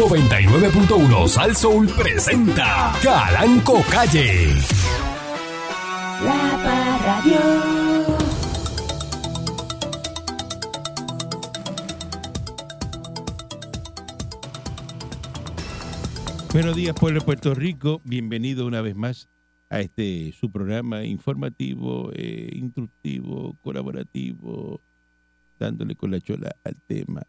99.1 Sal Soul presenta Calanco Calle. La Parradio. Buenos días, pueblo de Puerto Rico. Bienvenido una vez más a este su programa informativo, eh, instructivo, colaborativo, dándole con la chola al tema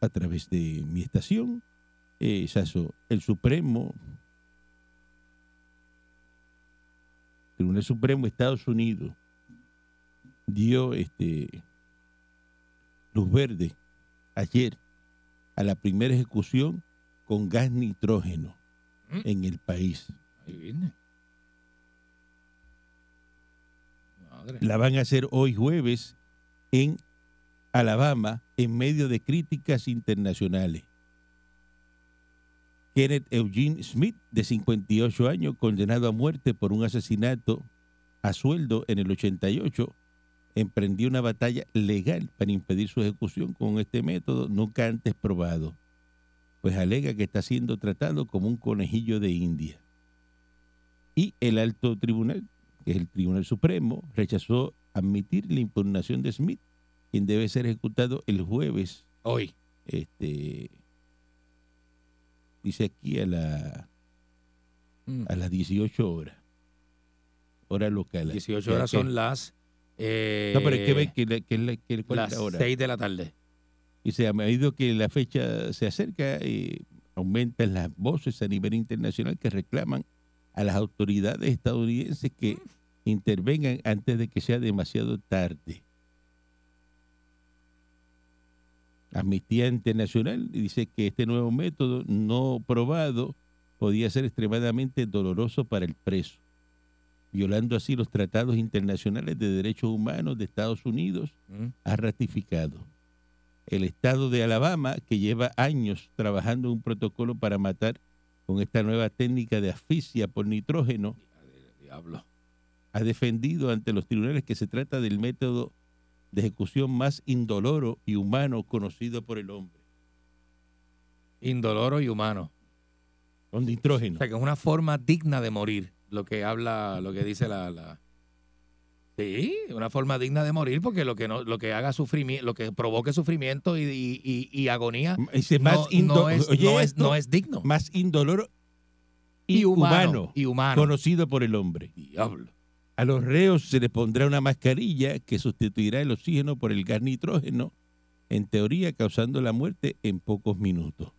a través de mi estación. Eh, Saso, el Supremo, Tribunal Supremo de Estados Unidos dio este luz verde ayer a la primera ejecución con gas nitrógeno ¿Mm? en el país. Ahí viene. Madre. La van a hacer hoy jueves en Alabama en medio de críticas internacionales. Kenneth Eugene Smith, de 58 años, condenado a muerte por un asesinato a sueldo en el 88, emprendió una batalla legal para impedir su ejecución con este método nunca antes probado, pues alega que está siendo tratado como un conejillo de India. Y el alto tribunal, que es el Tribunal Supremo, rechazó admitir la impugnación de Smith, quien debe ser ejecutado el jueves Hoy. este dice aquí a la Mm. a las 18 horas hora local 18 Ya horas son las. Eh, no pero es que ve que, la- que, la- que cuál es las la hora 6 de la tarde. y se a medida que la fecha se acerca eh, aumentan las voces a nivel internacional que reclaman a las autoridades estadounidenses que intervengan antes de que sea demasiado tarde Amnistía Internacional dice que este nuevo método no probado podía ser extremadamente doloroso para el preso, violando así los tratados internacionales de derechos humanos de Estados Unidos, Mm. ha ratificado. El estado de Alabama, que lleva años trabajando en un protocolo para matar con esta nueva técnica de asfixia por nitrógeno, Diablo. ha defendido ante los tribunales que se trata del método de ejecución más indoloro y humano conocido por el hombre. Indoloro y humano. Con O nitrógeno. sea, que es una forma digna de morir. Lo que habla, lo que dice la. la- Sí, una forma digna de morir porque lo que no, lo que haga sufrimiento, lo que provoque sufrimiento y, y- y- y agonía más, indo- no es, oye no es- esto, no es digno. más indoloro y, humano, Y humano. conocido por el hombre. Diablo. A los reos se les pondrá una mascarilla que sustituirá el oxígeno por el gas nitrógeno, en teoría causando la muerte en pocos minutos.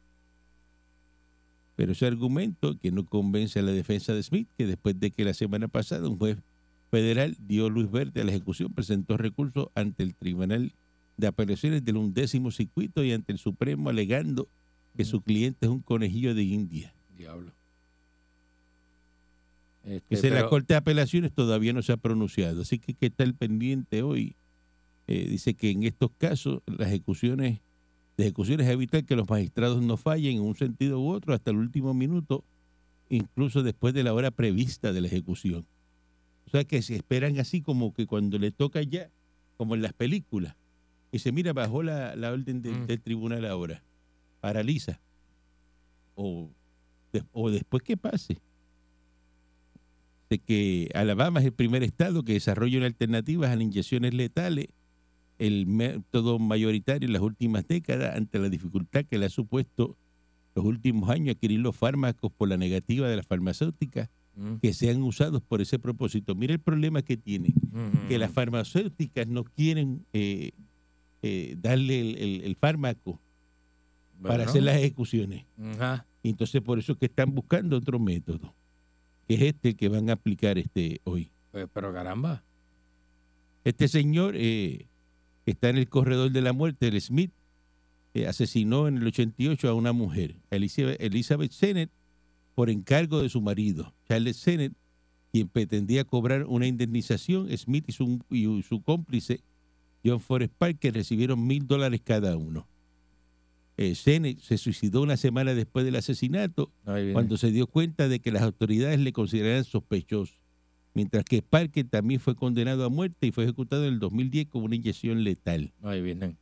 Pero ese argumento que no convence a la defensa de Smith, que después de que la semana pasada un juez federal dio luz verde a la ejecución, presentó recurso ante el Tribunal de Apelaciones del undécimo circuito y ante el Supremo alegando que su cliente es un conejillo de India. Diablo. Este, la pero- Corte de Apelaciones todavía no se ha pronunciado, así que que estar pendiente hoy. Eh, dice que en estos casos las ejecuciones, de ejecuciones es evitar que los magistrados no fallen en un sentido u otro hasta el último minuto, incluso después de la hora prevista de la ejecución. O sea que se esperan así como que cuando le toca ya, como en las películas, y se mira, bajó la, la orden del- Mm. del tribunal ahora, paraliza. O, de- o después que pase de que Alabama es el primer estado que desarrolla una alternativa a las inyecciones letales, el método mayoritario en las últimas décadas ante la dificultad que le ha supuesto los últimos años adquirir los fármacos por la negativa de las farmacéuticas Mm, que sean usados por ese propósito. Mira el problema que tiene, mm, que las farmacéuticas no quieren eh, eh, darle el, el- el fármaco para hacer las ejecuciones. entonces por eso es que están buscando otro método, que es este que van a aplicar este hoy. Pues, pero caramba. Este señor eh, está en el corredor de la muerte, el Smith, eh, asesinó en el 88 a una mujer, Elizabeth, Elizabeth Sennett, por encargo de su marido, Charles Sennett, quien pretendía cobrar una indemnización. Smith y su, y su cómplice, John Forrest Parker, recibieron mil dólares cada uno. Eh, se suicidó una semana después del asesinato cuando se dio cuenta de que las autoridades le consideraban sospechoso, mientras que Parker también fue condenado a muerte y fue ejecutado en el 2010 con una inyección letal. Ahí vienen.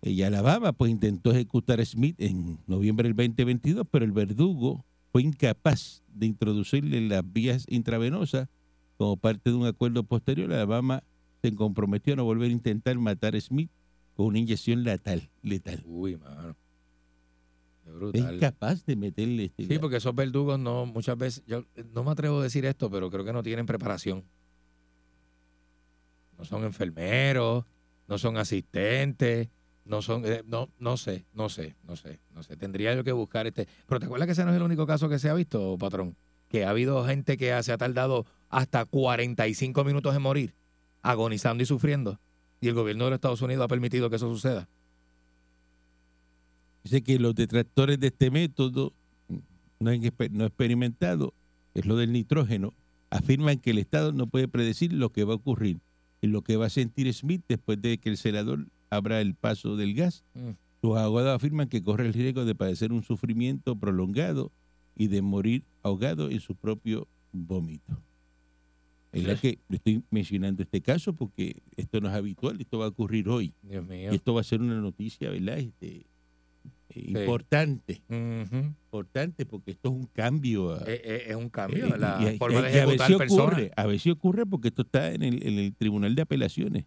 Y Alabama pues intentó ejecutar a Smith en noviembre del 2022, pero el verdugo fue incapaz de introducirle las vías intravenosas como parte de un acuerdo posterior. Alabama se comprometió a no volver a intentar matar a Smith con una inyección letal. letal. Uy, mano. Es brutal. incapaz de meterle este Sí, porque esos verdugos no, muchas veces, yo no me atrevo a decir esto, pero creo que no tienen preparación. No son enfermeros, no son asistentes, no son, eh, no, no sé, no sé, no sé, no sé. Tendría yo que buscar este. Pero te acuerdas que ese no es el único caso que se ha visto, patrón, que ha habido gente que se ha tardado hasta 45 minutos en morir, agonizando y sufriendo, y el gobierno de los Estados Unidos ha permitido que eso suceda. Dice que los detractores de este método no, han no experimentado, es lo del nitrógeno, afirman que el Estado no puede predecir lo que va a ocurrir y lo que va a sentir Smith después de que el senador abra el paso del gas. Mm. Sus abogados afirman que corre el riesgo de padecer un sufrimiento prolongado y de morir ahogado en su propio vómito. Es la que le estoy mencionando este caso porque esto no es habitual, esto va a ocurrir hoy. Dios mío. Y esto va a ser una noticia, ¿verdad? Este, eh, importante, Ujú. importante porque esto es un cambio. a- Eh, eh, es un cambio eh, en la y- forma y de a ver si ocurre, a ver si ocurre porque esto está en el, en el Tribunal de Apelaciones.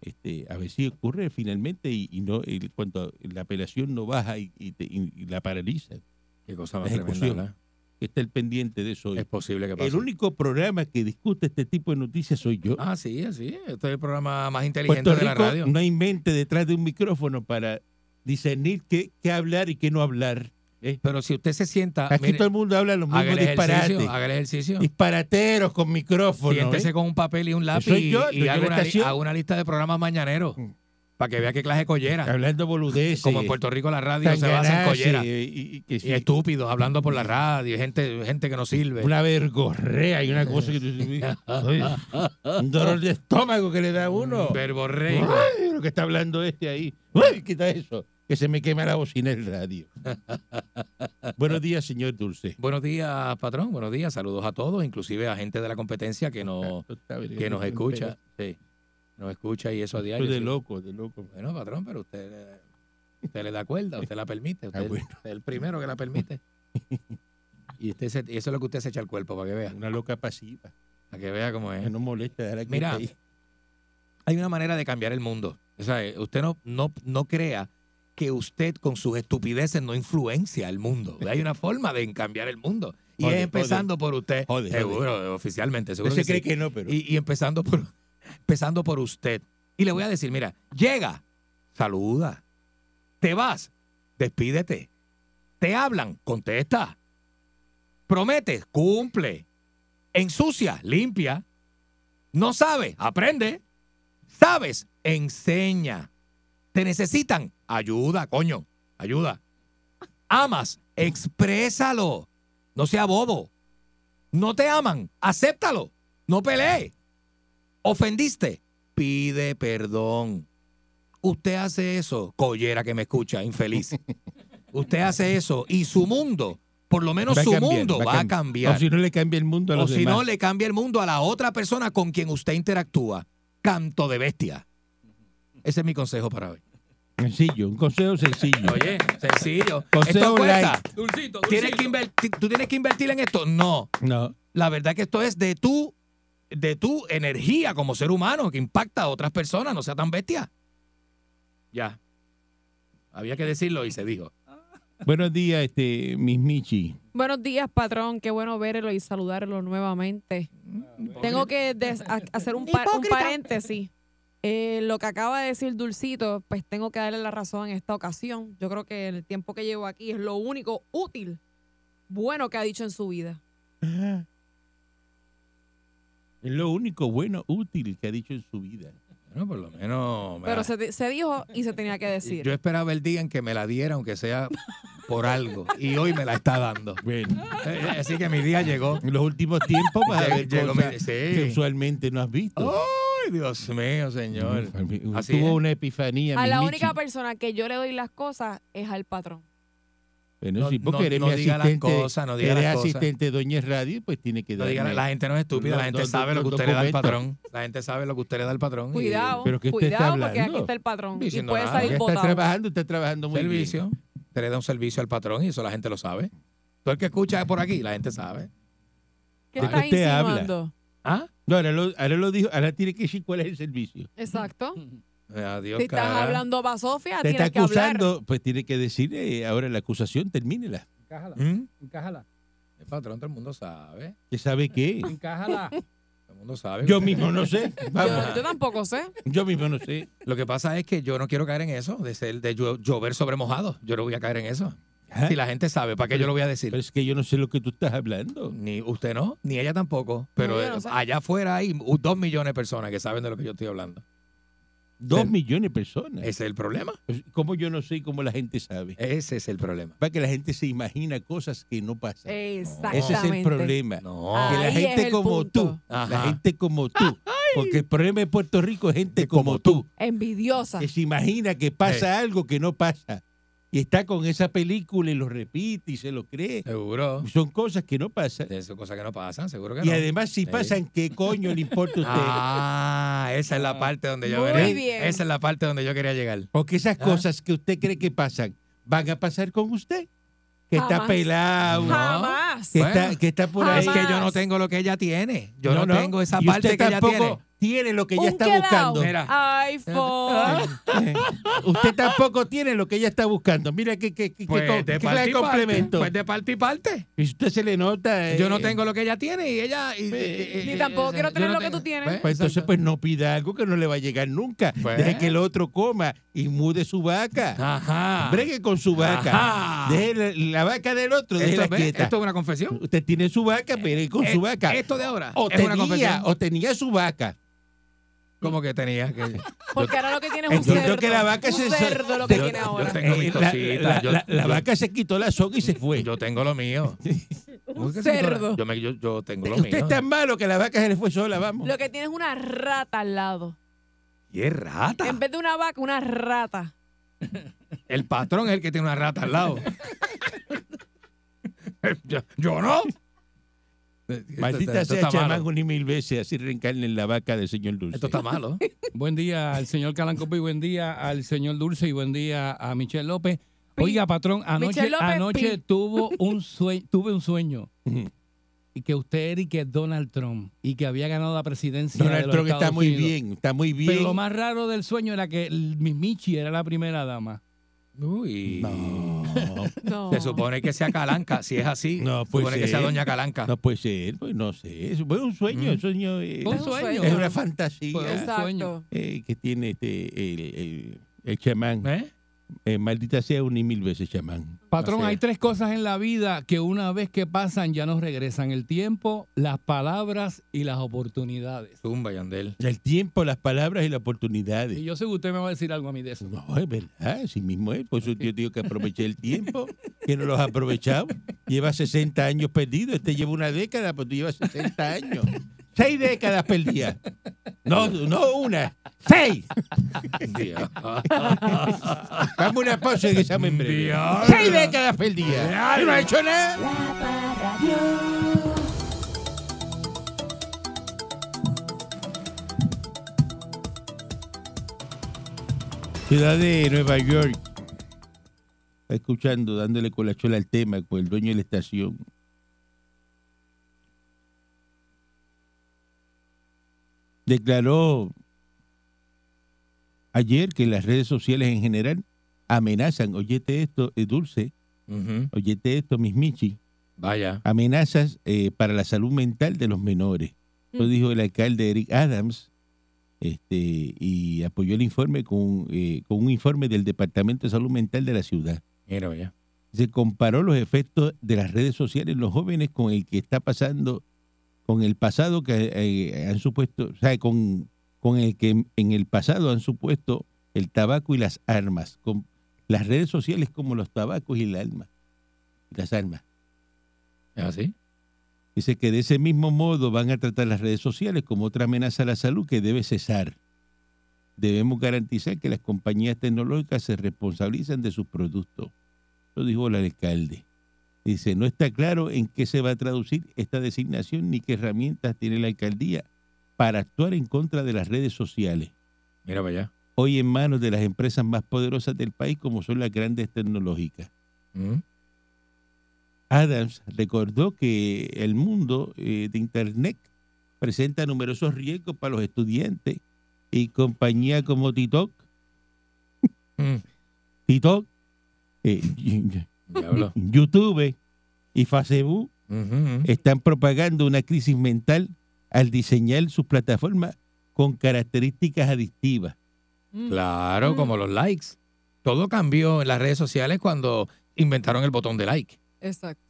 Este, a ver si ocurre finalmente y, no el, cuando la apelación no baja y, te- la paraliza. Qué cosa más tremenda, Está el pendiente de eso hoy. Es posible que pase. El único programa que discute este tipo de noticias soy yo. Ah, sí, sí. Este es el programa más inteligente Puerto de la Rico radio. no hay mente detrás de un micrófono para discernir qué, qué hablar y qué no hablar. ¿eh? Pero si usted se sienta, Aquí mire, todo el mundo habla los mismos disparates. haga el ejercicio. Disparateros con micrófono. Siéntese ¿eh? con un papel y un lápiz soy yo, y, haga una, estación. haga una lista de programas mañaneros Mm. Para que vea qué clase de collera. Hablando boludeces. Como en Puerto Rico la radio se basa en collera. Y, estúpidos hablando por la radio, gente, gente que no sirve. una vergorrea y una cosa que un dolor de estómago que le da a uno. Verborreico. Ay, lo que está hablando este ahí. Uy, quita eso, que se me quema la bocina del radio. Buenos días, señor Dulce. Buenos días, patrón. Buenos días. Saludos a todos, inclusive a gente de la competencia que nos, que nos escucha. Sí, nos escucha y eso a diario. Estoy de loco, de loco. Bueno, patrón, pero usted, usted le da cuerda, usted la permite. Usted, Ah, es el primero que la permite. Y usted se- y eso es lo que usted se echa al cuerpo para que vea. Una loca pasiva. Para que vea cómo es. Que no molesta. dejar aquí Mira. Hay una manera de cambiar el mundo. O sea, usted no, no, no crea que usted con sus estupideces no influencia el mundo. Hay una forma de cambiar el mundo. Y es empezando por usted. Seguro, oficialmente. Seguro Usted que cree sí. que no, pero. y, y empezando por empezando por usted. Y le voy a decir, mira, llega, saluda. Te vas, despídete. Te hablan, contesta. Prometes, cumple. Ensucia, limpia. No sabes, aprende. Sabes, enseña. Te necesitan, ayuda, coño, ayuda. Amas, exprésalo. No sea bobo. No te aman, acéptalo. No pelee. Ofendiste, pide perdón. Usted hace eso, collera que me escucha, infeliz. Usted hace eso y su mundo, por lo menos su cambiar, mundo va a cambiar. O si no le cambia el mundo a O los si demás. no, le cambia el mundo a la otra persona con quien usted interactúa. Canto de bestia. Ese es mi consejo para hoy. Sencillo, un consejo sencillo. Oye, sencillo. Consejo ¿Esto cuesta? Dulcito, ¿Tienes que invertir- ¿Tú tienes que invertir en esto? No. No, La verdad es que esto es de tu, de tu energía como ser humano que impacta a otras personas. No sea tan bestia. Ya. Había que decirlo y se dijo. Buenos días, este, Miss Michi. Buenos días, patrón. Qué bueno verlo y saludarlo nuevamente. Tengo que hacer un, par- un paréntesis. Eh, lo que acaba de decir Dulcito, pues tengo que darle la razón en esta ocasión. Yo creo que el tiempo que llevo aquí es lo único útil, bueno que ha dicho en su vida. Es lo único bueno, útil que ha dicho en su vida. Bueno, por lo menos. me Pero la- se, di- se dijo y se tenía que decir. Yo esperaba el día en que me la diera, aunque sea por algo. Y hoy me la está dando. Bueno, Eh, eh, Así que mi día llegó. en los últimos tiempos vas a Llegó- ver llegó cosas mi- sí. que usualmente no has visto. ¡Ay, Dios mío, señor! Así Tuvo es. una epifanía, a Miss la Michi. única persona que yo le doy las cosas es al patrón. Bueno, No- sí, porque no- eres no mi diga las asistente. cosas, no diga eres las cosas. asistente de Doña Radio, pues tiene que No darme. diga, la gente no es estúpida, la gente no, sabe no, lo que usted le da al patrón. La gente sabe lo que usted le da al patrón. y- Cuidado, Pero que usted está cuidado porque aquí está el patrón y puede nada. salir está botado. trabajando, está trabajando muy servicio. Usted le da un servicio al patrón y eso la gente lo sabe. Todo el que escucha por aquí, la gente sabe. ¿Qué ¿De qué estás usted habla? insinuando? ¿Ah? bien. No, ahora lo, ahora lo dijo, ahora tiene que decir cuál es el servicio. Exacto. Adiós, Si estás cara. hablando para Sofía, Te está tienes que hablar. acusando, pues tiene que decir eh, ahora la acusación, termínela. Encájala, ¿Mm? encájala, El patrón, todo el mundo sabe. ¿Que sabe qué? encájala. Todo el mundo sabe. Yo mismo no sé. Vamos, Yo, yo tampoco sé. yo mismo no sé. Lo que pasa es que yo no quiero caer en eso, de ser de llo- llover sobre mojado. Yo no voy a caer en eso. Ah, Si la gente sabe, ¿para qué yo lo voy a decir? Pero es que yo no sé lo que tú estás hablando. Ni usted no, ni ella tampoco. Pero yo no sé. allá afuera hay dos millones de personas que saben de lo que yo estoy hablando. Dos millones de personas. Ese es el problema. Pues, ¿Cómo yo no sé y cómo la gente sabe? Ese es el problema. Para que la gente se imagina cosas que no pasan. Exactamente. Ese es el problema. No. Que la gente como punto. tú, la gente como tú, porque el problema de Puerto Rico es gente como tú, Envidiosa. que se imagina que pasa algo que no pasa y está con esa película y lo repite y se lo cree. Seguro. Son cosas que no pasan. Esas cosas que no pasan, seguro que Y no. además, si Sí. pasan, ¿qué coño le importa a usted? Ah, esa es la parte donde yo Muy bien. Esa es la parte donde yo quería llegar. Porque esas Ah. cosas que usted cree que pasan, van a pasar con usted. Que está Jamás. pelado, No. Jamás. que, Bueno. está, que está por ahí. Es que yo no tengo lo que ella tiene. Yo no, tengo esa Y parte usted que ella tampoco tiene. Tiene lo que ella está quedao. buscando. Mira. iPhone. Eh, Usted tampoco tiene lo que ella está buscando. Mira qué, qué, qué, Pues qué clase de complemento. Pues de parte y parte. Y usted se le nota. Yo no eh, tengo lo que ella tiene y ella. y- Eh, y- Ni tampoco quiero tener no lo que tú tienes. ¿Ves? Pues entonces, pues no pida algo que no le va a llegar nunca. Pues. Deje que el otro coma y mude su vaca. Ajá. Bregue con su vaca. Ajá. Deje la, la vaca del otro, Esto, ¿ves? quieta. Esto es una confesión. Usted tiene su vaca, con Eh, su vaca. Esto de ahora o es una tenía, confesión. o tenía su vaca. Como que tenía que. Porque ahora lo que tiene es un Yo creo cerdo. que la vaca un se- cerdo lo que yo- tiene yo ahora. tengo mis Eh, la, la- yo- la- la yo- vaca se quitó la soga y se fue. Yo tengo lo mío. Un ¿Cómo cerdo. Yo, me- yo, yo tengo lo Usted mío. es tan malo que la vaca se le fue sola, vamos. Lo que tiene es una rata al lado. Y es rata. En vez de una vaca, una rata. El patrón es el que tiene una rata al lado. yo, yo no. Maldita Esto sea está malo. chamán y mil veces, así reencarne en la vaca del señor Dulce. Esto está malo. Buen día al señor Calancopi, buen día al señor Dulce y buen día a Michelle López. Oiga, patrón, anoche, anoche tuvo un sueño, tuve un sueño y que usted era y que Donald Trump y que había ganado la presidencia de Donald los Trump está muy Unidos. bien, está muy bien. Pero lo más raro del sueño era que el- mi Michi era la primera dama. Uy. No, No. Se supone que sea Calanca. Si es así, No, se puede supone que sea ser. Doña Calanca. no puede ser, pues no sé. Es un sueño, Mm. un sueño Es un sueño. es una fantasía un sueño. eh, que tiene este el, el, el chamán. ¿Eh? Eh, maldita sea un y mil veces chamán. Patrón, hay tres cosas en la vida que una vez que pasan ya no regresan. El tiempo, las palabras y las oportunidades. Zumba, Yandel. El tiempo, las palabras y las oportunidades. Y yo sé que usted me va a decir algo a mí de eso. No, es verdad, así mismo es. Por eso yo digo que aproveché el tiempo, que no los ha aprovechado. Lleva 60 años perdido. Este lleva una década, pues tú llevas 60 años. Seis décadas perdidas. No, no una, seis. Dios. Dame una pausa y me en breve. Dios. Seis décadas perdidas. Y no ha hecho nada. Ciudad de Nueva York. Está escuchando, dándole con la chola al tema con el dueño de la estación. Declaró ayer que las redes sociales en general amenazan, oyete esto, eh, Dulce, Ujú. oyete esto, mis Michi, Vaya. amenazas eh, para la salud mental de los menores. Lo Mm. dijo el alcalde Eric Adams este, y apoyó el informe con, eh, con un informe del Departamento de Salud Mental de la ciudad. Mira, vaya. Se comparó los efectos de las redes sociales en los jóvenes con el que está pasando, con el pasado que eh, han supuesto, o sea, con, con el que en el pasado han supuesto el tabaco y las armas, con las redes sociales como los tabacos y el alma, las armas. ¿Es así? Dice que de ese mismo modo van a tratar las redes sociales como otra amenaza a la salud que debe cesar. Debemos garantizar que las compañías tecnológicas se responsabilizan de sus productos. Lo dijo el alcalde. Dice, no está claro en qué se va a traducir esta designación ni qué herramientas tiene la alcaldía para actuar en contra de las redes sociales, Mira para allá. hoy en manos de las empresas más poderosas del país como son las grandes tecnológicas. Mm. Adams recordó que el mundo eh, de Internet presenta numerosos riesgos para los estudiantes y compañías como TikTok, Mm. TikTok, eh, Diablo. YouTube y Facebook están propagando una crisis mental al diseñar sus plataformas con características adictivas. Mm. Claro, Mm. como los likes. Todo cambió en las redes sociales cuando inventaron el botón de like. Exacto.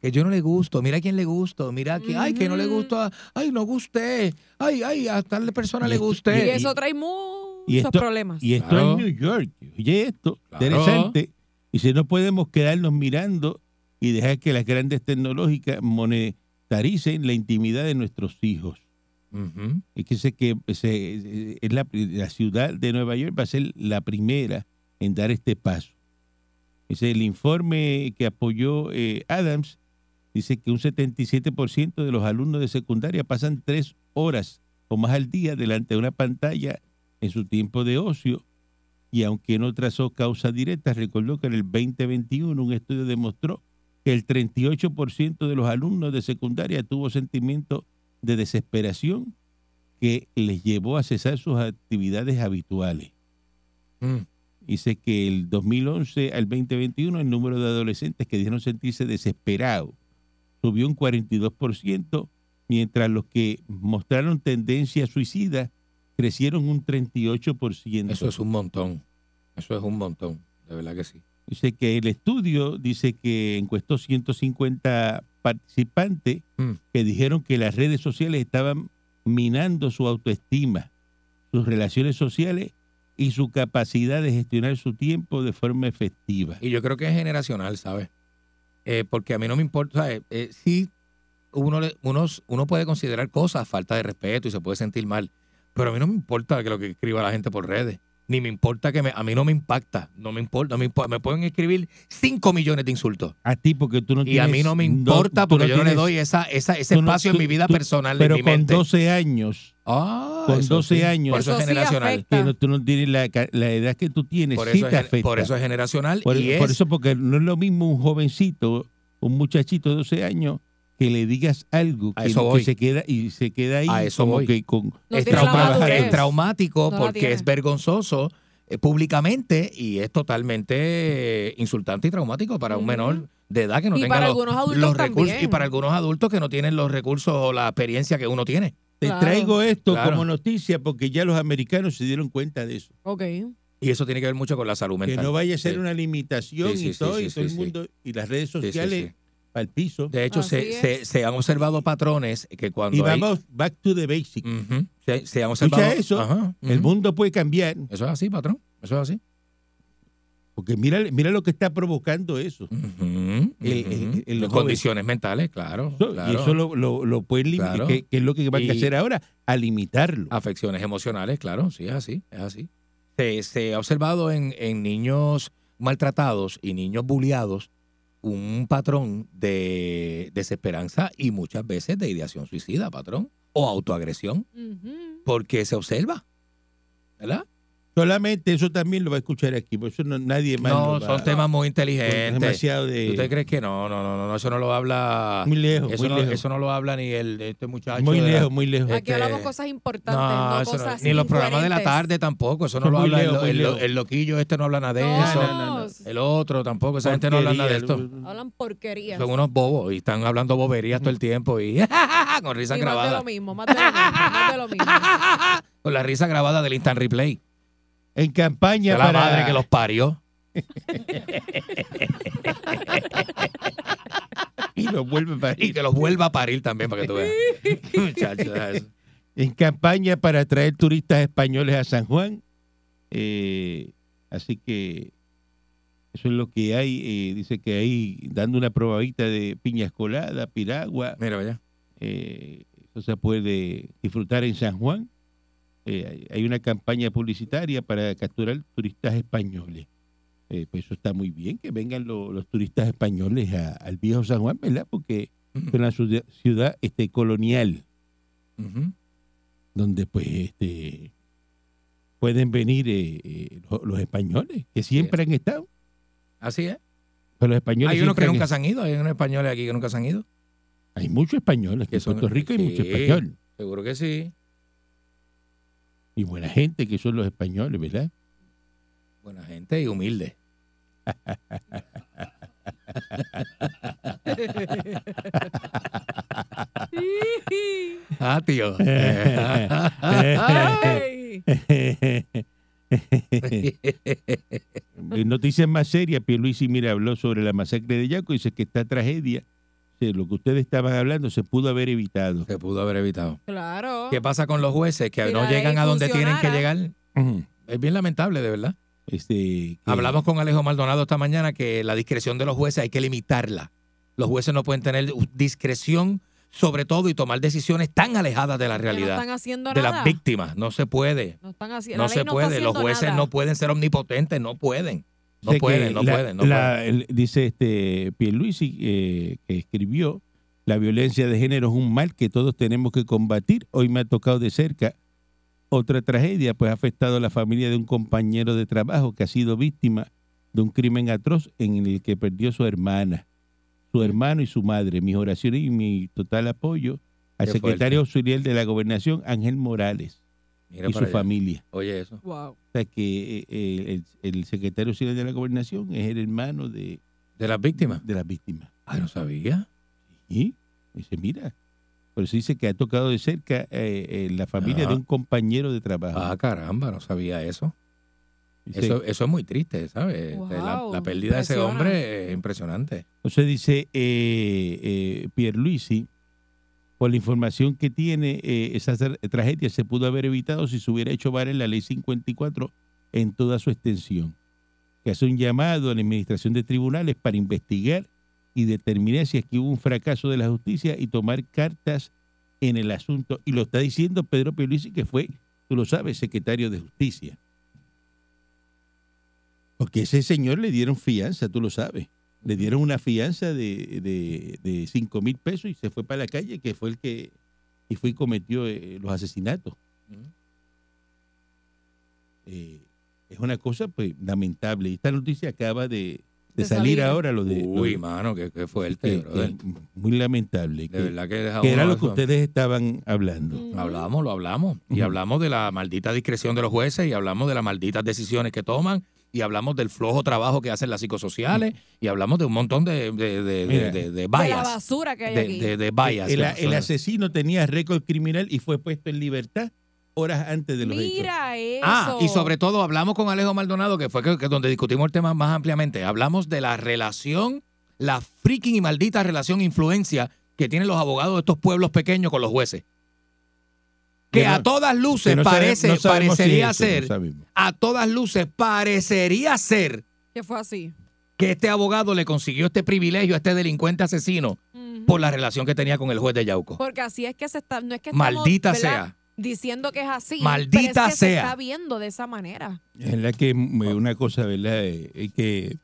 Que yo no le gusto, mira a quién le gusto, mira que, ay, que no le Ujú. gusto, ay, no gusté, ay, ay, a tal persona Y le esto- Y eso trae muchos y esto- problemas. Y esto Claro. en New York. Oye, esto, Claro. interesante. Y si no podemos quedarnos mirando y dejar que las grandes tecnológicas monetaricen la intimidad de nuestros hijos. Y que sé que se- es la, la ciudad de Nueva York va a ser la primera en dar este paso. Dice el informe que apoyó eh, Adams dice que un 77% de los alumnos de secundaria pasan tres horas o más al día delante de una pantalla en su tiempo de ocio. Y aunque no trazó causas directas, recordó que en el 2021 un estudio demostró que el 38% de los alumnos de secundaria tuvo sentimientos de desesperación que les llevó a cesar sus actividades habituales. Mm. Dice que el 2011 al 2021 el número de adolescentes que dijeron sentirse desesperados subió un 42%, mientras los que mostraron tendencia suicida crecieron un 38%. Eso es un montón. Eso es un montón. De verdad que sí. Dice que el estudio dice que encuestó 150 participantes Mm. que dijeron que las redes sociales estaban minando su autoestima, sus relaciones sociales y su capacidad de gestionar su tiempo de forma efectiva. Y yo creo que es generacional, ¿sabes? Eh, porque a mí no me importa, ¿sabes? Eh, sí, uno, le- unos- uno puede considerar cosas falta de respeto y se puede sentir mal, pero a mí no me importa que lo que escriba la gente por redes, ni me importa que me, a mí no me impacta, no me importa, no me, importa, me pueden escribir 5 millones de insultos. A ti porque tú no Y tienes... a mí no me importa porque yo no le doy esa, esa, ese espacio tú- en mi vida tú- personal, Pero en mi con mente. 12 años, Ah, con eso 12 sí. años. Por eso, Eso es sí generacional. que no, tú no tienes la, ca- la edad que tú tienes, Por sí eso, te es, afecta. por eso es generacional. Por, y por es- eso, porque no es lo mismo un jovencito, un muchachito de 12 años, que le digas algo que, que se queda y se queda ahí A eso como voy. que con No es, traumático No porque es vergonzoso eh, públicamente y es totalmente eh, insultante y traumático para un menor de edad que no Y tenga para los, algunos adultos los recursos también. y para algunos adultos que no tienen los recursos o la experiencia que uno tiene. Te Claro. traigo esto Claro. como noticia porque ya los americanos se dieron cuenta de eso. Ok. Y eso tiene que ver mucho con la salud Que mental. no vaya a ser Sí. una limitación Sí, sí, y todo, sí, y sí, todo el sí. mundo, y las redes Sí, sí, sociales al piso. De hecho, se, se, se han observado patrones que cuando Y hay- vamos back to the basic. Se, se han observado... Escucha eso, Ajá, El mundo puede cambiar, Eso es así, patrón. Eso es así. porque mira, mira lo que está provocando eso. El- el- el joven. condiciones mentales, claro. Y eso lo, lo, lo pueden limitar, Claro. que, que es lo que van Y- a hacer ahora, a limitarlo. Afecciones emocionales, claro, sí, es así, es así. Se, se ha observado en, en niños maltratados y niños bulliados un patrón de desesperanza y muchas veces de ideación suicida, patrón, o autoagresión, porque se observa, ¿verdad? Solamente eso también lo va a escuchar aquí, por eso no, nadie más No, lo va- son temas muy inteligentes. demasiado de... ¿Usted cree que no? No, no, no, no, eso no lo habla... muy lejos, Eso muy no, lejos. eso no lo habla ni el este muchacho. muy la- lejos, muy lejos. Aquí Este, hablamos cosas importantes, No, no, eso no- cosas ni los programas de la tarde tampoco, eso no Son lo habla el, lejos, muy el- lejos. el loquillo este no habla nada de No, eso. no, no, no. El otro tampoco, esa gente no habla nada de esto. Hablan porquerías. Son unos bobos y están hablando boberías todo el tiempo y con risa Y más de grabada. lo mismo, más de lo mismo, más de lo mismo. Con la risa grabada del instant replay. En campaña De la para... madre que los parió. Y lo vuelve para Y que los vuelva a parir también para que tú veas. Muchachos, en campaña para atraer turistas españoles a San Juan. Eh, así que eso es lo que hay. eh, dice que hay dando una probadita de piñas coladas, piragua. Mira, vaya. eh, eso se puede disfrutar en San Juan. Eh, hay- hay una campaña publicitaria para capturar turistas españoles. eh, pues eso está muy bien, que vengan lo- los turistas españoles a- al viejo San Juan, ¿verdad? Porque es una ciudad, ciudad, este, colonial, donde pues este pueden venir eh, los, los españoles, que siempre han estado. Así es. Pero los españoles Hay unos que siempre han nunca se han ido, hay unos españoles aquí que nunca se han ido. Hay muchos españoles, que en son- Puerto Rico hay mucho sí. español. Seguro que sí. Y buena gente que son los españoles, ¿verdad? Buena gente y humilde. Ah, tío. Noticias más serias, Pierluisi, mira, habló sobre la masacre de Yaco y dice que esta tragedia, lo que ustedes estaban hablando, se pudo haber evitado. Se pudo haber evitado. Claro. ¿Qué pasa con los jueces que Si no llegan a donde tienen que llegar? Es bien lamentable, de verdad. Este, que- Hablamos con Alejo Maldonado esta mañana que la discreción de los jueces hay que limitarla. Los jueces no pueden tener discreción sobre todo y tomar decisiones tan alejadas de la Que no realidad están haciendo de nada. las víctimas. No se puede. No están No se puede. Los jueces nada. no pueden ser omnipotentes, no pueden. No pueden, no pueden, no el- dice este Pierluisi eh, que escribió la violencia de género es un mal que todos tenemos que combatir. Hoy me ha tocado de cerca otra tragedia, pues ha afectado a la familia de un compañero de trabajo que ha sido víctima de un crimen atroz en el que perdió su hermana, su hermano y su madre. Mis oraciones y mi total apoyo al secretario auxiliar de la gobernación, Ángel Morales, Mira y su allá. familia. Oye, eso. Wow. O sea que eh, el, el secretario auxiliar de la gobernación es el hermano de, ¿De las víctimas? de las víctimas. Ay, no sabía. Y dice, mira, por eso dice que ha tocado de cerca eh, eh, la familia Ah. de un compañero de trabajo. Ah, caramba, no sabía eso. Dice- Eso, eso es muy triste, ¿sabes? Wow, la, la pérdida de ese hombre es impresionante. Entonces dice eh, eh, Pierluisi, por la información que tiene, eh, esa tra- tragedia se pudo haber evitado si se hubiera hecho valer la ley 54 en toda su extensión, que hace un llamado a la administración de tribunales para investigar y determinar si aquí hubo un fracaso de la justicia y tomar cartas en el asunto. Y lo está diciendo Pedro Pierluisi, que fue, tú lo sabes, secretario de Justicia. Porque ese señor le dieron fianza, tú lo sabes. Le dieron una fianza de, de, de 5 mil pesos y se fue para la calle, que fue el que y fue y cometió eh, los asesinatos. Eh, es una cosa pues lamentable. Y esta noticia acaba de, de salir, salir. ahora, lo de... lo Uy, mano, qué, qué que- fuerte, que muy lamentable. De Que, verdad que que era lo que eso. ustedes estaban hablando. Mm. Hablamos, lo hablamos. Y hablamos de la maldita discreción de los jueces y hablamos de las malditas decisiones que toman y hablamos del flojo trabajo que hacen las psicosociales y hablamos de un montón de, de, de, Mira. de, de De la basura que hay De, aquí. de, de bias. el, asesino tenía récord criminal y fue puesto en libertad horas antes de los hechos. Mira eso. Ah, y sobre todo hablamos con Alejo Maldonado, que fue que, que donde discutimos el tema más ampliamente. Hablamos de la relación, la freaking y maldita relación influencia que tienen los abogados de estos pueblos pequeños con los jueces. Que Que no- a todas luces no sabe- parece, no si parecería es eso, no ser, a todas luces parecería ser Que fue así. que este abogado le consiguió este privilegio a este delincuente asesino por la relación que tenía con el juez de Yauco. Porque así es que se está, no es que Maldita sea. diciendo que es así. Maldita pero es que se sea. está viendo de esa manera. Es la que mm, una cosa, ¿verdad? Eh, Es que... es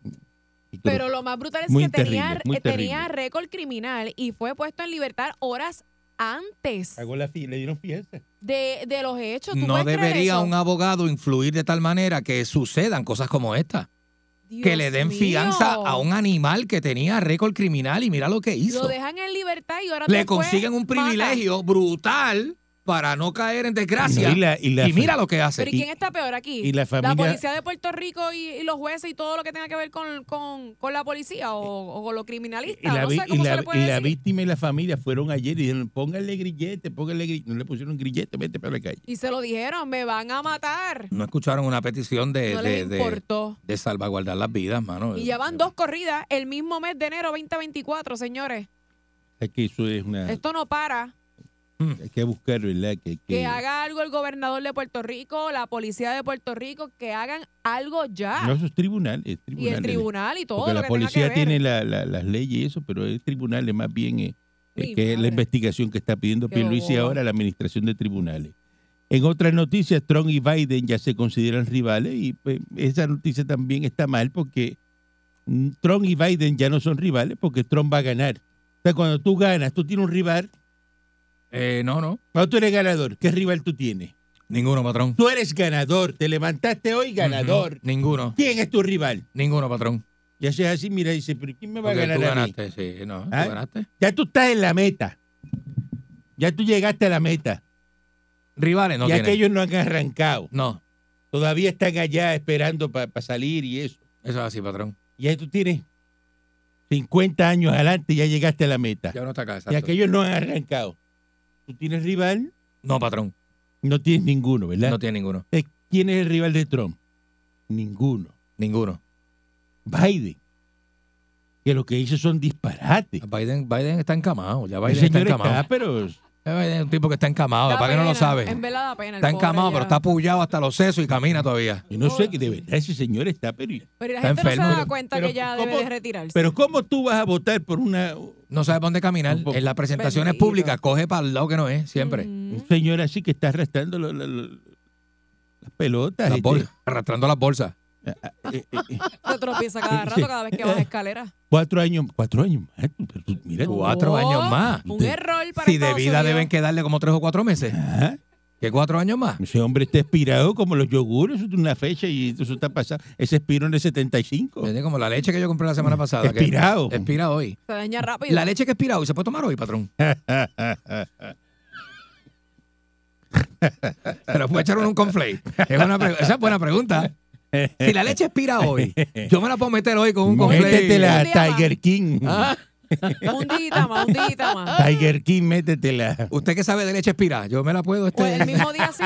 que- Pero lo más brutal es Muy que tenía, terrible, eh, tenía récord criminal y fue puesto en libertad horas antes la le dieron fianza. de, de los hechos. ¿Tú No debería eso? un abogado influir de tal manera que sucedan cosas como esta. que le den mío. fianza a un animal que tenía récord criminal y mira lo que hizo. Lo dejan en libertad y ahora Le después consiguen un mata. privilegio brutal para no caer en desgracia. Y la- y la- mira lo que hace. Pero ¿y quién está peor aquí? y la familia- policía de Puerto Rico y, y los jueces y todo lo que tenga que ver con, con, con la policía o, o con los criminalistas. Y la, no sé y cómo la- se le puede y la decir. víctima y la familia fueron ayer y dijeron, pónganle grillete, pónganle grillete. No le pusieron grillete, vete para la calle. Y se lo dijeron, me van a matar. No escucharon una petición de, no de- de- salvaguardar las vidas, mano. Y ya van dos corridas el mismo mes de enero 2024, señores. Es que eso es una... Esto no para. Hay que buscar, ¿verdad? Que, Que que- haga algo el gobernador de Puerto Rico, la policía de Puerto Rico, que hagan algo ya. No, eso es tribunal. Es y tribunal el tribunal y todo Porque lo la que tenga policía que ver. tiene la- la- las leyes y eso, pero el tribunal es más bien eh, eh, que es la investigación que está pidiendo Qué Pierluisi boba. ahora, la administración de tribunales. En otras noticias, Trump y Biden ya se consideran rivales y pues, esa noticia también está mal porque mm, Trump y Biden ya no son rivales porque Trump va a ganar. O sea, cuando tú ganas, tú tienes un rival. Eh, no, no. Cuando tú eres ganador, ¿qué rival tú tienes? Ninguno, patrón. Tú eres ganador, te levantaste hoy ganador. Ninguno. ¿Quién es tu rival? Ninguno, patrón. Y haces así, mira, dice, pero ¿quién me va a Porque ganar tú a mí? ganaste, sí, no, ¿Ah? tú ganaste. Ya tú estás en la meta. Ya tú llegaste a la meta. Rivales no ya que ellos no han arrancado. No, Todavía están allá esperando para salir y eso. eso es así, patrón. Y ahí tú tienes 50 años adelante y ya llegaste a la meta. Ya uno está acá, Y exacto. aquellos no han arrancado. Tú tienes rival, No, patrón. no tienes ninguno, ¿verdad? No tiene ninguno. Eh, ¿Quién es el rival de Trump? Ninguno. Ninguno. Biden. Que lo que hizo son disparates. Biden, Biden está encamado. Ya Biden está encamado. está, pero es un tipo que está encamado. Da ¿Para qué no lo pena, sabe? En verdad da pena. el Está pobre encamado, ya. pero está apoyado hasta los sesos y camina todavía. yo no sé que de verdad ese señor está, pero, Pero la Está gente no enfermo. se da cuenta Pero que ya ¿cómo- debe de retirarse. pero ¿cómo tú vas a votar por una, No sabe para dónde caminar. Un poco. En las presentaciones Bendito. públicas coge para el lado que no es, siempre. Mm. un señor así que está arrastrando lo- lo- lo- las pelotas? Las este, bol- arrastrando las bolsas. Eh, eh, eh, Se tropieza cada rato cada vez que baja escalera. cuatro años, cuatro años más. pero mira, Cuatro años más. Un error para Si de vida Unidos. deben quedarle como tres o cuatro meses. Ajá. ¿Qué cuatro años más? Ese hombre está expirado como los yogures, eso tiene una fecha y eso está pasando. Ese expiró en el 75. Viene Como la leche que yo compré la semana pasada. que Expirado. Expira hoy. Se daña rápido. La leche que expira hoy se puede tomar hoy, patrón. Se lo puede echar en un conflate. Es una pre- esa es buena pregunta. Si la leche expira hoy, yo me la puedo meter hoy con un conflate. Métetela Un día a Tiger King. Ah, Un día más, un día más. Tiger King, métetela. Usted que sabe de leche expira, yo me la puedo este. Pues el mismo día sí.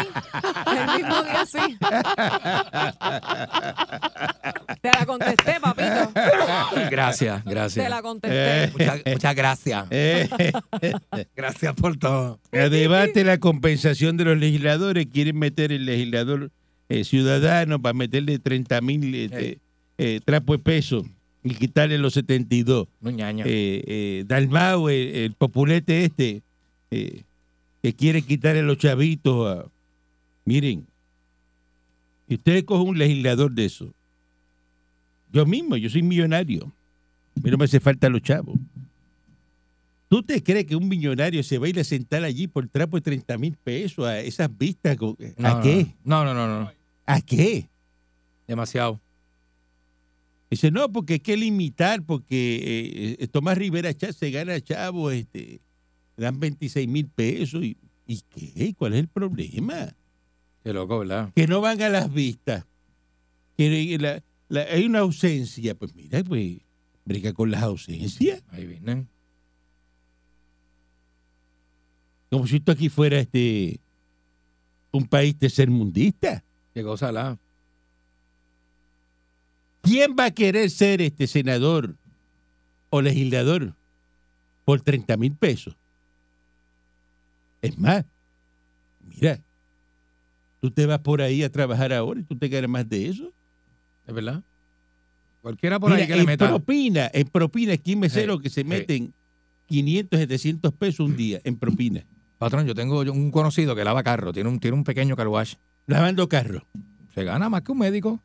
El mismo día sí. Te la contesté, papito. Gracias, Te gracias. la contesté. Muchas, muchas gracias. Eh, Gracias por todo. a debate la compensación de los legisladores. Quieren meter el legislador eh, ciudadano para meterle 30 mil este, eh, trapos de peso y quitarle los 72. No eh, Dalmau, el, populete este, que quiere quitarle los chavitos. a- miren, si usted coge un legislador de eso, yo mismo, yo soy millonario, pero me hace falta los chavos. ¿Tú te crees que un millonario se va a ir a sentar allí por trapo de 30 mil pesos a esas vistas? No, ¿A no, qué? No, no, no, no. ¿A qué? Demasiado. Dice, no, porque hay que limitar, porque eh, Tomás Rivera Chá se gana chavo, este, dan 26 mil pesos. Y, ¿Y qué? ¿Cuál es el problema? Qué loco, ¿verdad? Que no van a las vistas. Que la- la- hay una ausencia. Pues mira, pues, briga con las ausencias. Ahí vienen. Como si esto aquí fuera este un país tercermundista. Cosa la. ¿Quién va a querer ser este senador o legislador por 30 mil pesos? Es más, mira, tú te vas por ahí a trabajar ahora y tú te ganas más de eso. ¿Es verdad? Cualquiera por Mira, ahí que le en meta. propina, en propina, aquí me sé Sí, que se sí. meten 500, 700 pesos un día en propina, Patrón, yo tengo un conocido que lava carro, tiene un, tiene un pequeño car wash. Lavando carro, Se gana más que un médico.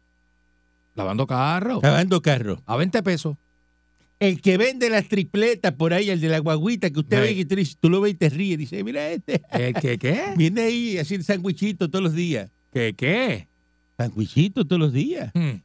Lavando carro. lavando carro. A 20 pesos. El que vende las tripletas por ahí, el de la guaguita, que usted Sí. ve que tú, tú lo ves y te ríes, dice, mira este, ¿El que qué? viene ahí a hacer sandwichito todos los días. ¿Qué qué? Sandwichito todos los días. Hmm,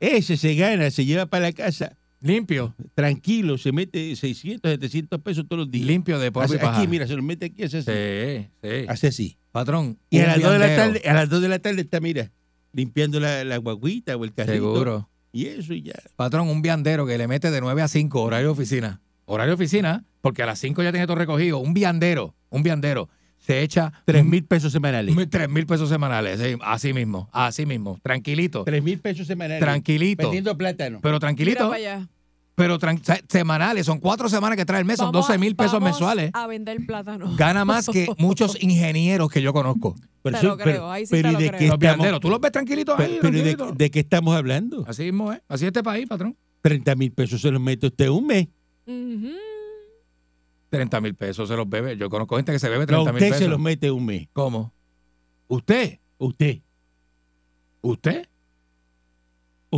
Ese se gana, se lleva para la casa, Limpio. tranquilo, se mete 600, 700 pesos todos los días. Limpio de polvo Hace- y paja. aquí, mira, se lo mete aquí, hace así. Sí, sí. Hace así. Patrón. Y a las, 2 de la tarde, a las 2 de la tarde está, mira, limpiando la, la guaguita o el carrito. Seguro. Y eso y ya. Patrón, un viandero que le mete de 9 a 5, horario de oficina. Horario de oficina, porque a las 5 ya tiene todo recogido. Un viandero, un viandero, se echa 3 mil pesos semanales. 3 mil pesos semanales. sí, así mismo, así mismo. Tranquilito. 3 mil pesos semanales. Tranquilito. Vendiendo plátano. Pero Mira tranquilito. para allá. Pero semanales, son cuatro semanas que trae el mes, son Vamos- 12 mil pesos vamos mensuales. A vender plátano. Gana más que muchos ingenieros que yo conozco. Pero Te lo creo, pero- ahí sí pero te ¿y lo de creo. qué Los estamos, vianderos, tú los ves tranquilitos ahí. pero- pero ¿y de, qué estamos hablando? Así mismo es. Así es este país, patrón. 30 mil pesos se los mete usted un mes. Ujú. 30 mil pesos se los bebe. Yo conozco gente que se bebe No, 30 mil usted pesos. se los mete un mes. ¿Cómo? ¿Usted? Usted. ¿Usted?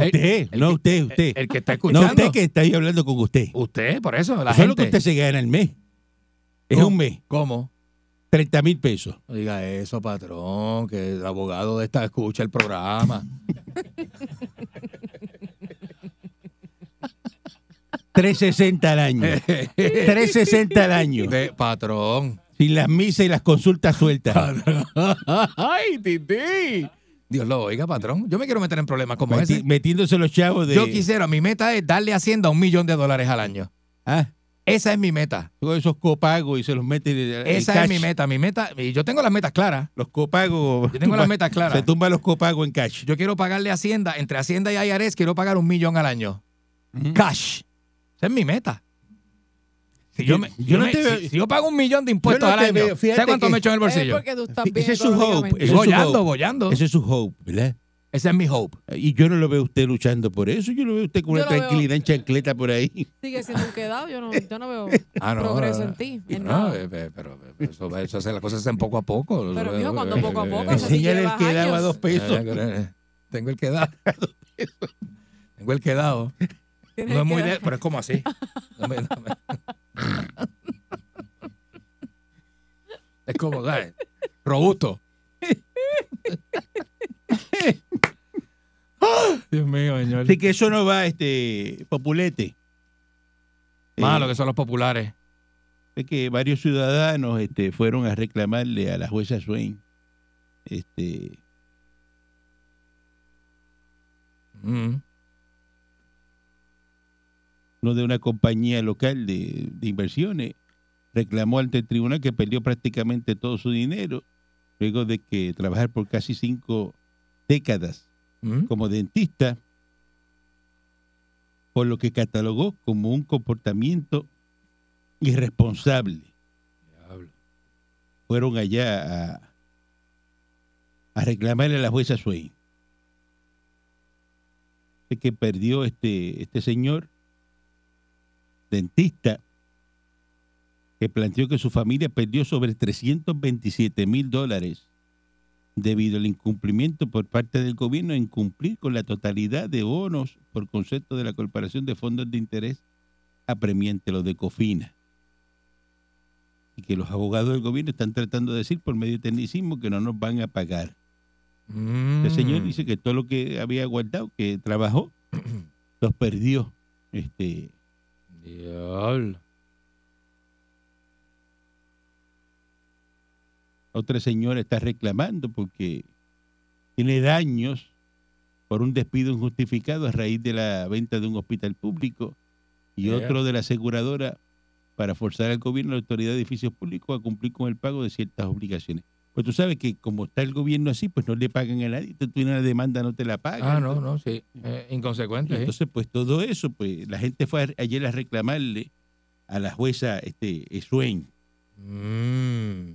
Usted, el no usted, usted. El que está no escuchando. usted que está ahí hablando con usted. Usted, por eso, la Eso es lo que gente. usted se gana al mes. Es ¿Cómo? un mes, ¿Cómo? 30 mil pesos. No diga eso, patrón, que el abogado de esta escucha el programa. 360 al año. 360 al año. De patrón. Sin las misas y las consultas sueltas. ¡Ay, tití! Dios lo oiga, patrón. Yo me quiero meter en problemas como Meti- ese. metiéndose los chavos de. Yo quisiera, mi meta es darle a Hacienda un millón de dólares al año. Ah, Esa es mi meta. todos esos copagos y se los mete. Esa cash. es mi meta. Mi meta, y yo tengo las metas claras. Los copagos. Yo tengo las tumba- metas claras. Se tumban los copagos en cash. Yo quiero pagarle a Hacienda, entre Hacienda y IRS, quiero pagar un millón al año. Ujú. Cash. Esa es mi meta. Si Yo- yo, me- yo yo no me- te veo- si, si yo pago un millón de impuestos no al año, ¿sabes cuánto que- me echo en el bolsillo? Ese es su hope. Ese su Bollando, hope. bollando. Ese es su hope, ¿verdad? Ese es mi hope. Y yo no lo veo a usted luchando por eso. Yo lo veo a usted con una veo. tranquilidad en chancleta por ahí. Sigue siendo un quedado. Yo no, yo no veo Ah, no, progreso no, en ti. En No, nada. eh, eh, pero eh, eso, eso hace las cosas hacen poco a poco. Pero, mijo, cuando poco a poco, Eh, eso sí Enseñale el llevas que daba años. dos pesos. eh, Tengo el quedado. Tengo el quedado. No es muy de, pero es como así. No me- no me- Es como. Robusto. Dios mío, señor. Así que eso no va, este, populete. Malo Eh, que son los populares. es que varios ciudadanos este, fueron a reclamarle a la jueza Swain este, Mm. Uno de una compañía local de, de inversiones, reclamó ante el tribunal que perdió prácticamente todo su dinero luego de que trabajar por casi cinco décadas Mm. como dentista, por lo que catalogó como un comportamiento irresponsable. Diablo. Fueron allá a, a reclamarle a la jueza Swain que perdió este, este señor dentista que planteó que su familia perdió sobre 327 mil dólares debido al incumplimiento por parte del gobierno en cumplir con la totalidad de bonos por concepto de la Corporación de Fondos de Interés apremiante, los de Cofina. Y que los abogados del gobierno están tratando de decir por medio de tecnicismo que no nos van a pagar. Mm. El señor dice que todo lo que había guardado, que trabajó, los perdió. Este, Diablo. otra señora está reclamando porque tiene daños por un despido injustificado a raíz de la venta de un hospital público y Yeah. otro de la aseguradora para forzar al gobierno y la autoridad de edificios públicos a cumplir con el pago de ciertas obligaciones. Pues tú sabes que como está el gobierno así, pues no le pagan a nadie. Tú tienes una demanda, no te la pagan. Ah, no, no, sí. Eh, inconsecuente. sí. Entonces, pues todo eso, pues la gente fue a- ayer a reclamarle a la jueza este, Swain. Mm.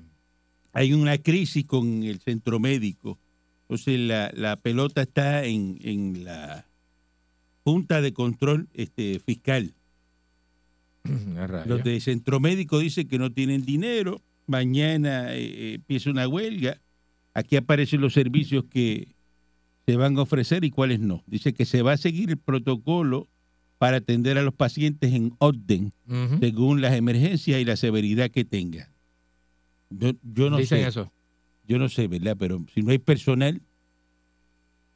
Hay una crisis con el centro médico. Entonces, la, la pelota está en, en la Junta de Control este, Fiscal. Los de centro médico dicen que no tienen dinero. Mañana eh, eh, empieza una huelga. Aquí aparecen los servicios que se van a ofrecer y cuáles no. Dice que se va a seguir el protocolo para atender a los pacientes en orden según las emergencias y la severidad que tengan. Yo, yo no Dicen sé, eso. yo no sé, ¿verdad? Pero si no hay personal,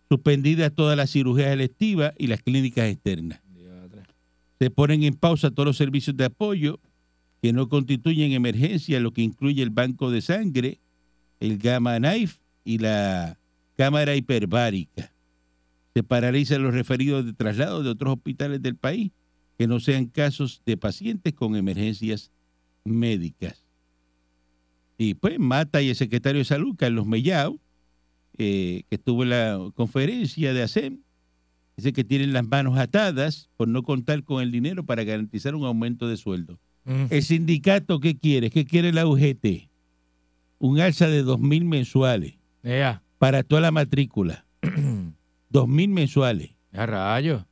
suspendidas todas las cirugías electivas y las clínicas externas. Se ponen en pausa todos los servicios de apoyo que no constituyen emergencia, lo que incluye el banco de sangre, el gamma knife y la cámara hiperbárica. Se paralizan los referidos de traslado de otros hospitales del país que no sean casos de pacientes con emergencias médicas. Y pues Mata y el secretario de Salud, Carlos Mellao, eh, que estuvo en la conferencia de ASEM, dice que tienen las manos atadas por no contar con el dinero para garantizar un aumento de sueldo. Mm. El sindicato, ¿qué quiere? ¿Qué quiere la UGT? Un alza de dos mil mensuales Ea. para toda la matrícula. Dos mil mensuales A rayos.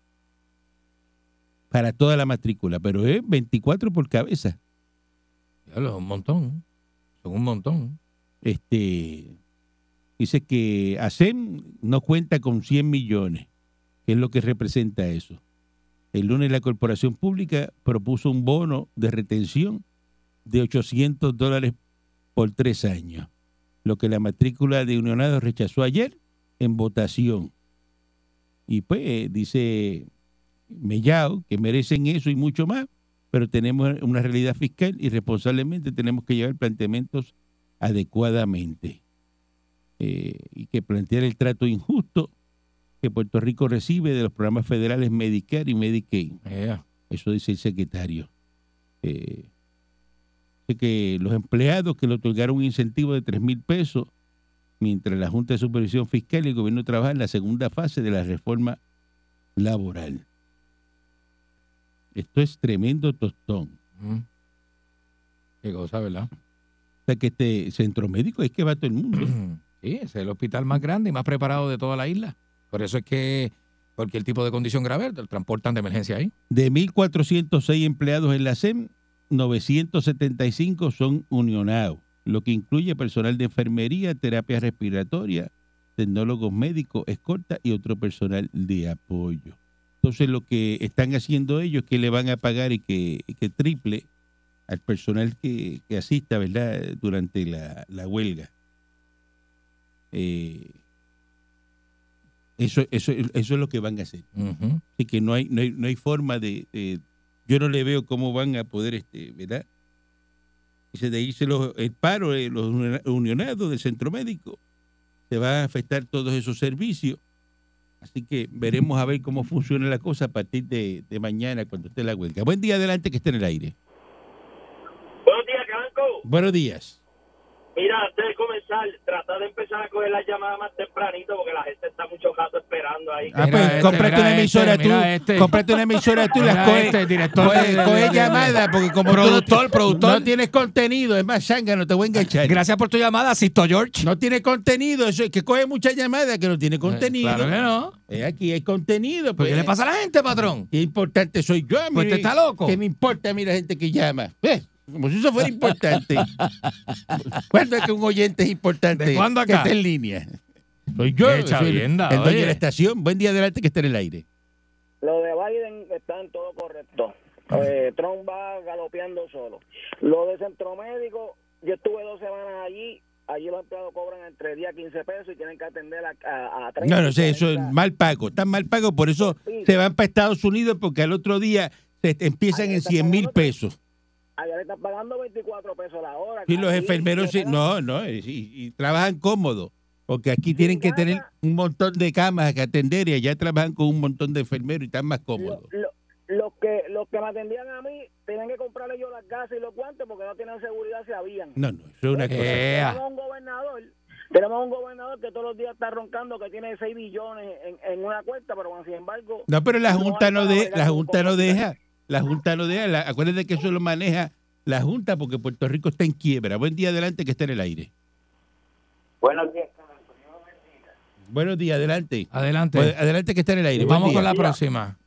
para toda la matrícula, pero es 24 por cabeza. Diablo, es un montón. Son un montón. Este, Dice que ASEM no cuenta con 100 millones, que es lo que representa eso. El lunes la corporación pública propuso un bono de retención de 800 dólares por tres años, lo que la matrícula de unionados rechazó ayer en votación. Y pues dice Mellao que merecen eso y mucho más, pero tenemos una realidad fiscal y responsablemente tenemos que llevar planteamientos adecuadamente. Eh, y que plantear el trato injusto que Puerto Rico recibe de los programas federales Medicare y Medicaid. Yeah. Eso dice el secretario. Eh, que los empleados que le otorgaron un incentivo de 3 mil pesos, mientras la Junta de Supervisión Fiscal y el gobierno trabajan en la segunda fase de la reforma laboral. Esto es tremendo tostón. Mm. Qué cosa, ¿verdad? O sea que este centro médico es que va todo el mundo. Sí, es el hospital más grande y más preparado de toda la isla. Por eso es que cualquier tipo de condición grave lo transportan de emergencia ahí. De 1.406 empleados en la SEM, 975 son unionados, lo que incluye personal de enfermería, terapia respiratoria, tecnólogos médicos, escolta y otro personal de apoyo. Entonces lo que están haciendo ellos es que le van a pagar y que, triple al personal que, asista, ¿verdad?, durante la, la huelga. Eh, eso, eso, eso es lo que van a hacer. Ujú. Así que no hay, no hay, no hay forma de, de- yo no le veo cómo van a poder, este, ¿verdad? Dice de irse los, el paro, de los uni- unionados del centro médico, se va a afectar todos esos servicios. Así que veremos a ver cómo funciona la cosa a partir de, de mañana cuando esté la huelga. Buen día adelante que esté en el aire. Buenos días, Canco. Buenos días. Mira, antes de comenzar, trata de empezar a coger las llamadas más tempranito porque la gente está mucho rato esperando ahí. Ah, pues este, cómprate una este, emisora tú, mira este. cómprate una emisora tú y las coges, este, director coge, llamadas porque como tú no- Productor, productor. no tienes contenido, es más sanga, no te voy a enganchar. Gracias por tu llamada, Sisto George. No tiene contenido, eso es que coge muchas llamadas que no tiene contenido. Claro que no. Eh, aquí hay contenido. ¿Por Pues, qué le pasa a la gente, patrón? Qué importante soy yo. Pues mire, te está loco. ¿Qué me importa a mí la gente que llama? Eh, como si eso fuera importante. ¿Cuándo es que un oyente es importante? ¿De cuándo Que acá? esté en línea. Soy yo. Qué soy el, el dueño de la estación. Buen día adelante que esté en el aire. Lo de Biden está en todo correcto. Eh, Trump va galopeando solo. Lo de centro médico, yo estuve dos semanas allí. Allí los empleados cobran entre 10 a 15 pesos y tienen que atender a, a, a 30. No, no sé, eso es 40. mal pago. Están mal pago, por eso Sí. se van para Estados Unidos porque al otro día se empiezan Ahí en está 100 mil pesos. Allá le están pagando 24 pesos la hora. Y los enfermeros, sí- no, no, y, y- y trabajan cómodos, porque aquí tienen que tener un montón de camas que atender y allá trabajan con un montón de enfermeros y están más cómodos. lo- Los que, los que me atendían a mí tenían que comprarle yo las gasas y los guantes porque no tenían seguridad si habían. No, no, eso es una cosa. Tenemos un gobernador, tenemos un gobernador que todos los días está roncando que tiene 6 billones en, en una cuenta, pero bueno, sin embargo, No, pero la no Junta no, para de, la Junta no deja, la Junta no deja. La- acuérdate que eso lo maneja la Junta porque Puerto Rico está en quiebra. Buen día adelante que esté en el aire. Buenos días, Buenos días, adelante. Adelante. Buen- adelante que esté en el aire. Buen Vamos día. con la próxima.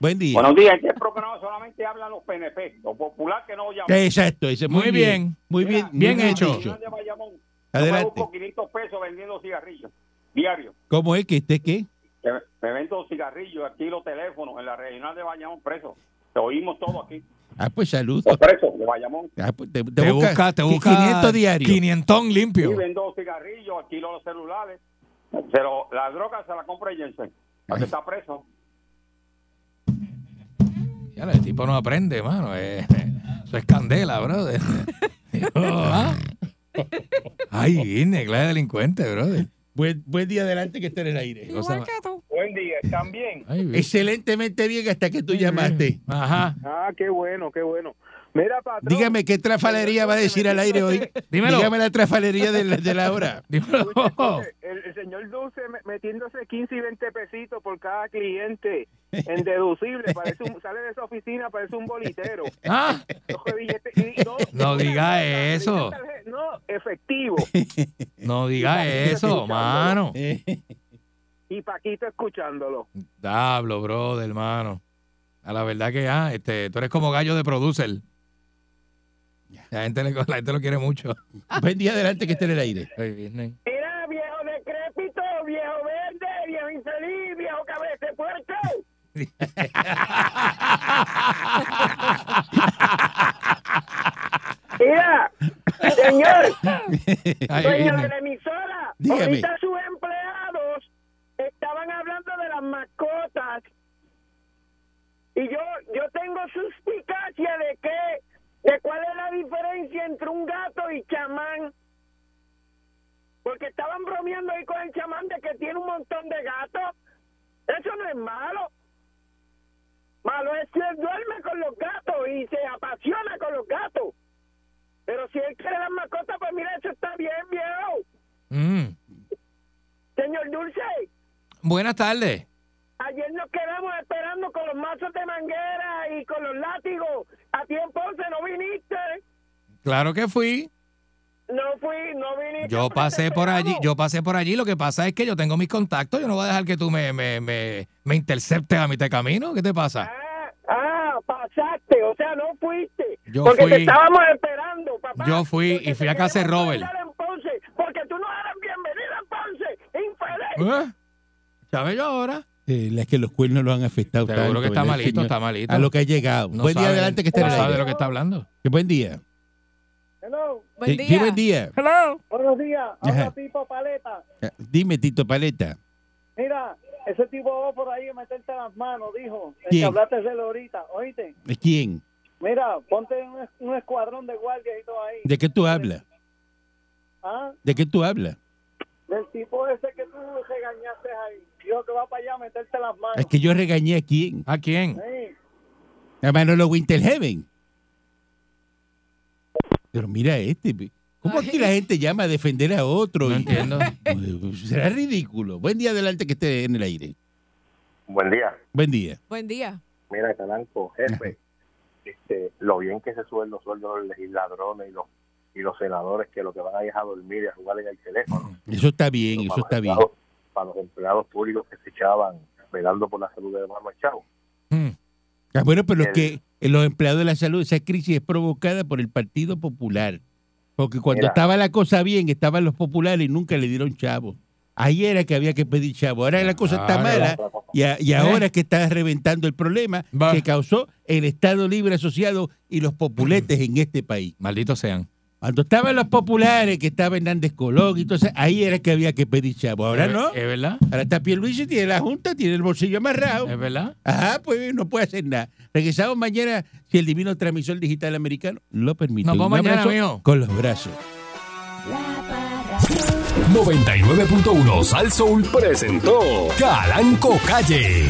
Buen día. Buenos días, este programa solamente hablan los PNP, los popular que no llaman. Exacto, ese, muy, Muy bien. Muy bien, muy Bien hecho. dicho. de Bayamón, yo Adelante. busco 500 pesos vendiendo cigarrillos diario. ¿Cómo es que esté qué? Que Me vendo cigarrillos aquí los teléfonos en la regional de Bayamón preso. Te oímos todo aquí. Ah, pues saludos. Los presos de Bayamón. Ah, pues te, te Te busca, busca, te busca 500 diarios. 500 Y limpio. vendo cigarrillos, alquilo los celulares. Se lo- la droga se la compra Jensen. Aquí está preso. Ya, el tipo no aprende, mano. eh, eso es candela, brother. Ah. Ay, vine, clase de delincuente, brother. Buen, buen día adelante que esté en el aire. Igual que tú. Buen día, ¿están bien? Ay, vi- Excelentemente bien hasta que tú llamaste. Ajá. Ah, qué bueno, qué bueno. Mira, patrón. Dígame qué trafalería va a decir al aire hoy. Dímelo. Dígame la trafalería de la, de la hora. Dímelo. El, el señor Dulce me- metiéndose 15 y 20 pesitos por cada cliente en deducible, parece un, sale de esa oficina, parece un bolitero. Ah, Coge billete y no, No diga eso. No, efectivo. no diga eso, mano. y Paquito escuchándolo. Dablo, brother, hermano. A la verdad que ya, ah, este, tú eres como gallo de producer. La gente, le, gente lo quiere mucho. Buen día adelante que esté en el aire. Mira, viejo decrépito, viejo verde, viejo infeliz, viejo cabeza fuerte. Mira, señor, dueño de la emisora, Dígame. ahorita su empleado estaban hablando de las mascotas. Y yo yo tengo suspicacia de que de cuál es la diferencia entre un gato y chamán. Porque estaban bromeando ahí con el chamán de que tiene un montón de gatos. Eso no es malo. Malo es que él duerme con los gatos y se apasiona con los gatos. Pero si él quiere las mascotas pues mira eso está bien viejo. Mm. señor Dulce Buenas tardes. Ayer nos quedamos esperando con los mazos de manguera y con los látigos. A tiempo se no viniste. Claro que fui. No fui, no viniste. Yo pasé por allí, yo pasé por allí. Lo que pasa es que yo tengo mis contactos. Yo no voy a dejar que tú me, me, me, me interceptes a mitad de camino. ¿Qué te pasa? Ah, ah, pasaste, o sea, no fuiste. Yo porque fui. te estábamos esperando, papá. Yo fui y fui a casa de Robert. en Ponce, porque tú no eres bienvenido en Ponce, infeliz. ¿Eh? ¿Sabes yo ahora? Eh, es que los cuernos lo han afectado Seguro tanto, que está ¿verdad, malito, señor? está malito. A lo que ha llegado. No buen día sabe- adelante que esté no sabe de lo que está hablando. Que buen día. Hello, Buen día. sí, buen día. buenos días. Habla Pipo Paleta. Eh, Dime, Tito Paleta. Mira, ese tipo va por ahí a meterte las manos, dijo. El ¿Quién? que hablaste de él ahorita, ¿oíste? ¿De quién? Mira, ponte un, un escuadrón de guardias y todo ahí. ¿De qué tú hablas? ¿Ah? ¿De qué tú hablas? Del tipo ese que tú regañaste ahí. Dijo que va para allá a meterte las manos. Es que yo regañé a quién. ¿A quién? Sí. A Manolo Winterheaven. Pero mira este. ¿Cómo aquí la gente llama a defender a otro? No entiendo. Será ridículo. Buen día adelante que esté en el aire. Buen día. Buen día. Buen día. Mira, Calanco, jefe, este, lo bien que se suben los sueldos de los legisladores y los y los senadores que lo que van a ir a dormir y a jugar en el teléfono. Eso está bien, Pero eso está bien. Para los empleados públicos que se echaban velando por la salud de Manuel Chavo. Mm. Ah, bueno, pero es que eh, los empleados de la salud, esa crisis es provocada por el Partido Popular. Porque cuando Mira. estaba la cosa bien, estaban los populares y nunca le dieron chavo. Ahí era que había que pedir chavo. Ahora la cosa está mala y, a- y ahora es que está reventando el problema que causó el Estado Libre Asociado y los populetes en este país. Malditos sean. Cuando estaban los populares, que estaba Hernández Colón, entonces ahí era que había que pedir chavo. Ahora ¿Es- no. ¿Es verdad? Ahora está Pierluisi, tiene la Junta, tiene el bolsillo amarrado. ¿Es verdad? Ajá, pues no puede hacer nada. Regresamos mañana si el divino transmisor digital americano lo permite. Nos vemos mañana. Con los brazos. 99.1 Sal Soul presentó Calanco Calle.